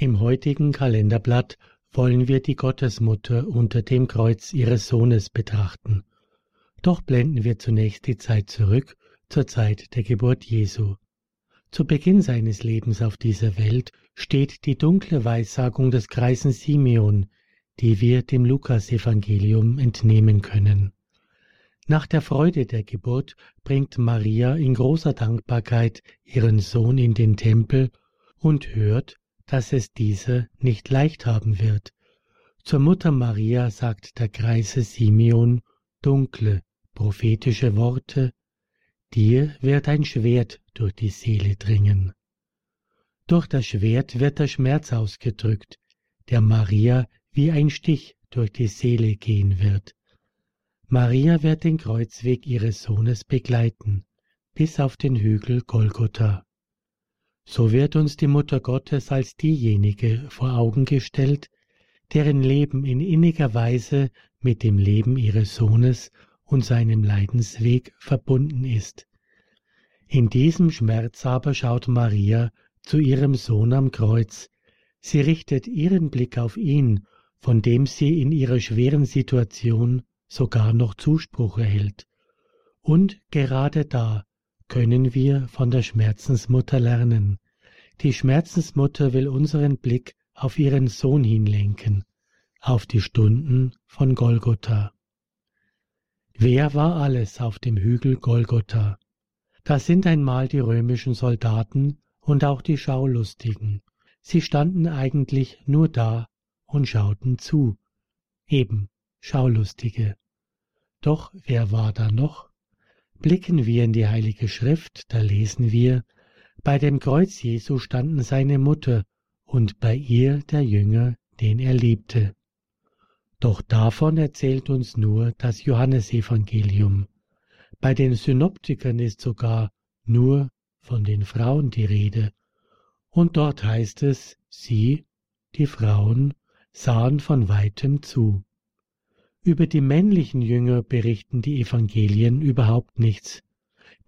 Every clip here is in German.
Im heutigen Kalenderblatt wollen wir die Gottesmutter unter dem Kreuz ihres Sohnes betrachten. Doch blenden wir zunächst die Zeit zurück zur Zeit der Geburt Jesu. Zu Beginn seines Lebens auf dieser Welt steht die dunkle Weissagung des Kreisen Simeon, die wir dem Lukasevangelium entnehmen können. Nach der Freude der Geburt bringt Maria in großer Dankbarkeit ihren Sohn in den Tempel und hört, dass es dieser nicht leicht haben wird. Zur Mutter Maria sagt der Kreise Simeon dunkle, prophetische Worte, dir wird ein Schwert durch die Seele dringen. Durch das Schwert wird der Schmerz ausgedrückt, der Maria wie ein Stich durch die Seele gehen wird. Maria wird den Kreuzweg ihres Sohnes begleiten, bis auf den Hügel Golgotha. So wird uns die Mutter Gottes als diejenige vor Augen gestellt, deren Leben in inniger Weise mit dem Leben ihres Sohnes und seinem Leidensweg verbunden ist. In diesem Schmerz aber schaut Maria zu ihrem Sohn am Kreuz. Sie richtet ihren Blick auf ihn, von dem sie in ihrer schweren Situation sogar noch Zuspruch erhält. Und gerade da können wir von der Schmerzensmutter lernen. Die Schmerzensmutter will unseren Blick auf ihren Sohn hinlenken, auf die Stunden von Golgotha. Wer war alles auf dem Hügel Golgotha? Das sind einmal die römischen Soldaten und auch die Schaulustigen. Sie standen eigentlich nur da und schauten zu. Eben Schaulustige. Doch wer war da noch? Blicken wir in die Heilige Schrift, da lesen wir, bei dem Kreuz Jesu standen seine Mutter und bei ihr der Jünger, den er liebte. Doch davon erzählt uns nur das Johannesevangelium. Bei den Synoptikern ist sogar nur von den Frauen die Rede, und dort heißt es, sie, die Frauen, sahen von weitem zu. Über die männlichen Jünger berichten die Evangelien überhaupt nichts.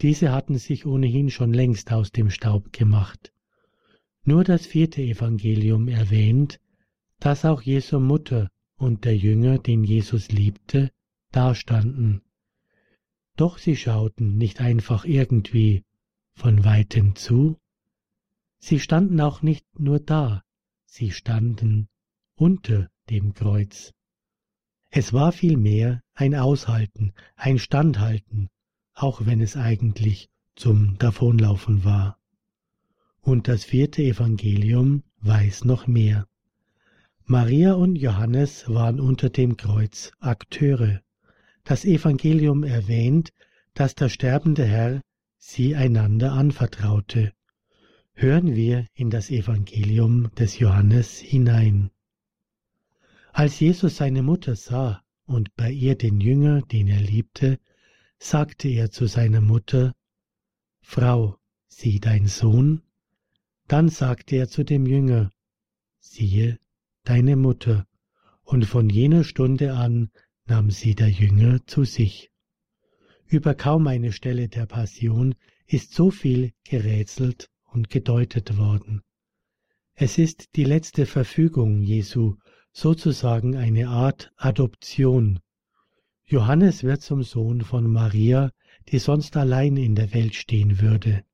Diese hatten sich ohnehin schon längst aus dem Staub gemacht. Nur das vierte Evangelium erwähnt, dass auch Jesu Mutter und der Jünger, den Jesus liebte, dastanden. Doch sie schauten nicht einfach irgendwie von weitem zu, sie standen auch nicht nur da, sie standen unter dem Kreuz. Es war vielmehr ein Aushalten, ein Standhalten, auch wenn es eigentlich zum Davonlaufen war. Und das vierte Evangelium weiß noch mehr. Maria und Johannes waren unter dem Kreuz Akteure. Das Evangelium erwähnt, dass der sterbende Herr sie einander anvertraute. Hören wir in das Evangelium des Johannes hinein. Als Jesus seine Mutter sah und bei ihr den Jünger, den er liebte, sagte er zu seiner Mutter, Frau, sieh dein Sohn? Dann sagte er zu dem Jünger, siehe deine Mutter, und von jener Stunde an nahm sie der Jünger zu sich. Über kaum eine Stelle der Passion ist so viel gerätselt und gedeutet worden. Es ist die letzte Verfügung Jesu sozusagen eine Art Adoption. Johannes wird zum Sohn von Maria, die sonst allein in der Welt stehen würde.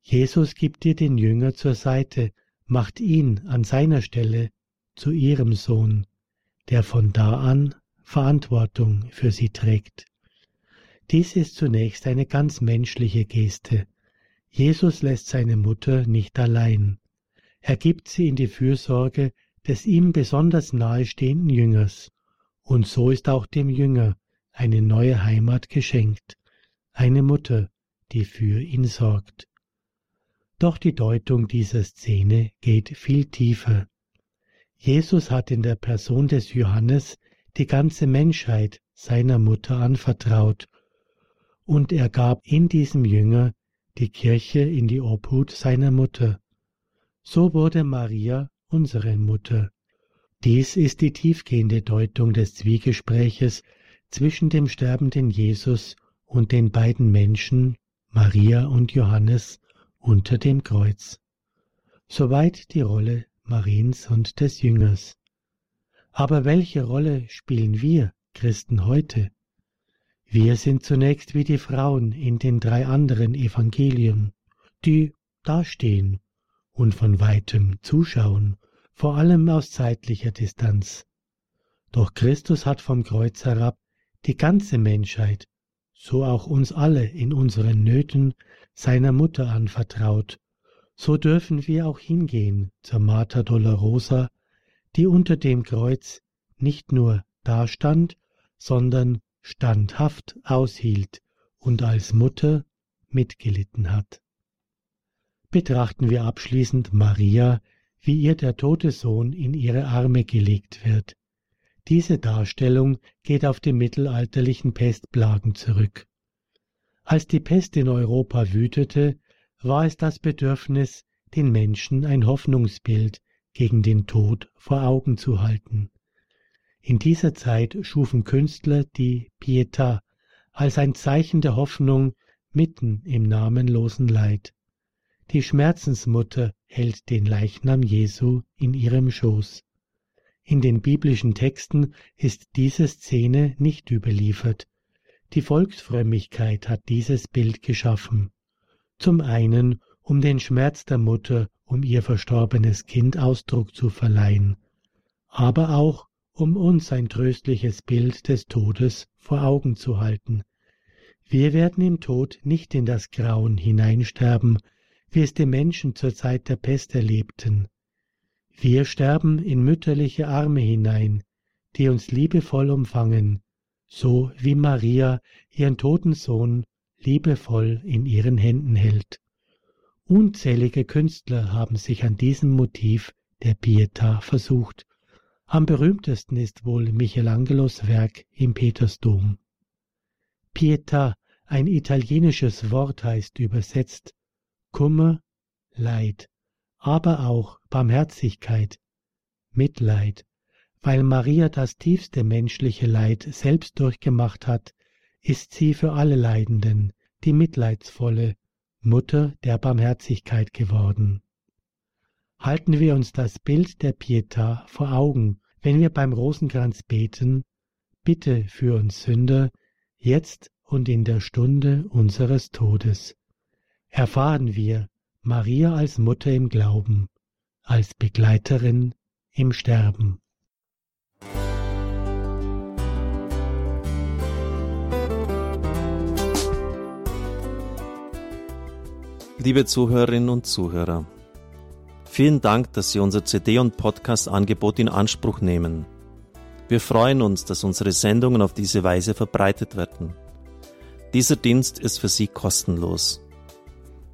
Jesus gibt dir den Jünger zur Seite, macht ihn an seiner Stelle zu ihrem Sohn, der von da an Verantwortung für sie trägt. Dies ist zunächst eine ganz menschliche Geste. Jesus lässt seine Mutter nicht allein. Er gibt sie in die Fürsorge des ihm besonders nahestehenden Jüngers, und so ist auch dem Jünger eine neue Heimat geschenkt, eine Mutter, die für ihn sorgt. Doch die Deutung dieser Szene geht viel tiefer. Jesus hat in der Person des Johannes die ganze Menschheit seiner Mutter anvertraut, und er gab in diesem Jünger die Kirche in die Obhut seiner Mutter. So wurde Maria unsere Mutter. Dies ist die tiefgehende Deutung des Zwiegespräches zwischen dem sterbenden Jesus und den beiden Menschen, Maria und Johannes, unter dem Kreuz. Soweit die Rolle Mariens und des Jüngers. Aber welche Rolle spielen wir Christen heute? Wir sind zunächst wie die Frauen in den drei anderen Evangelien, die dastehen und von weitem zuschauen, vor allem aus zeitlicher Distanz. Doch Christus hat vom Kreuz herab die ganze Menschheit, so auch uns alle in unseren Nöten, seiner Mutter anvertraut. So dürfen wir auch hingehen zur Mater Dolorosa, die unter dem Kreuz nicht nur dastand, sondern standhaft aushielt und als Mutter mitgelitten hat. Betrachten wir abschließend Maria, wie ihr der tote Sohn in ihre Arme gelegt wird. Diese Darstellung geht auf die mittelalterlichen Pestplagen zurück. Als die Pest in Europa wütete, war es das Bedürfnis, den Menschen ein Hoffnungsbild gegen den Tod vor Augen zu halten. In dieser Zeit schufen Künstler die Pietà als ein Zeichen der Hoffnung mitten im namenlosen Leid. Die Schmerzensmutter hält den Leichnam Jesu in ihrem Schoß. In den biblischen Texten ist diese Szene nicht überliefert. Die Volksfrömmigkeit hat dieses Bild geschaffen. Zum einen, um den Schmerz der Mutter um ihr verstorbenes Kind Ausdruck zu verleihen, aber auch, um uns ein tröstliches Bild des Todes vor Augen zu halten. Wir werden im Tod nicht in das Grauen hineinsterben, wie es die Menschen zur Zeit der Pest erlebten. Wir sterben in mütterliche Arme hinein, die uns liebevoll umfangen, so wie Maria ihren toten Sohn liebevoll in ihren Händen hält. Unzählige Künstler haben sich an diesem Motiv der Pietà versucht. Am berühmtesten ist wohl Michelangelos Werk im Petersdom. Pietà, ein italienisches Wort heißt übersetzt Kummer, Leid aber auch Barmherzigkeit, Mitleid, weil Maria das tiefste menschliche Leid selbst durchgemacht hat, ist sie für alle Leidenden die mitleidsvolle Mutter der Barmherzigkeit geworden. Halten wir uns das Bild der Pietà vor Augen, wenn wir beim Rosenkranz beten, bitte für uns Sünder, jetzt und in der Stunde unseres Todes. Erfahren wir, Maria als Mutter im Glauben, als Begleiterin im Sterben. Liebe Zuhörerinnen und Zuhörer, vielen Dank, dass Sie unser CD- und Podcast-Angebot in Anspruch nehmen. Wir freuen uns, dass unsere Sendungen auf diese Weise verbreitet werden. Dieser Dienst ist für Sie kostenlos.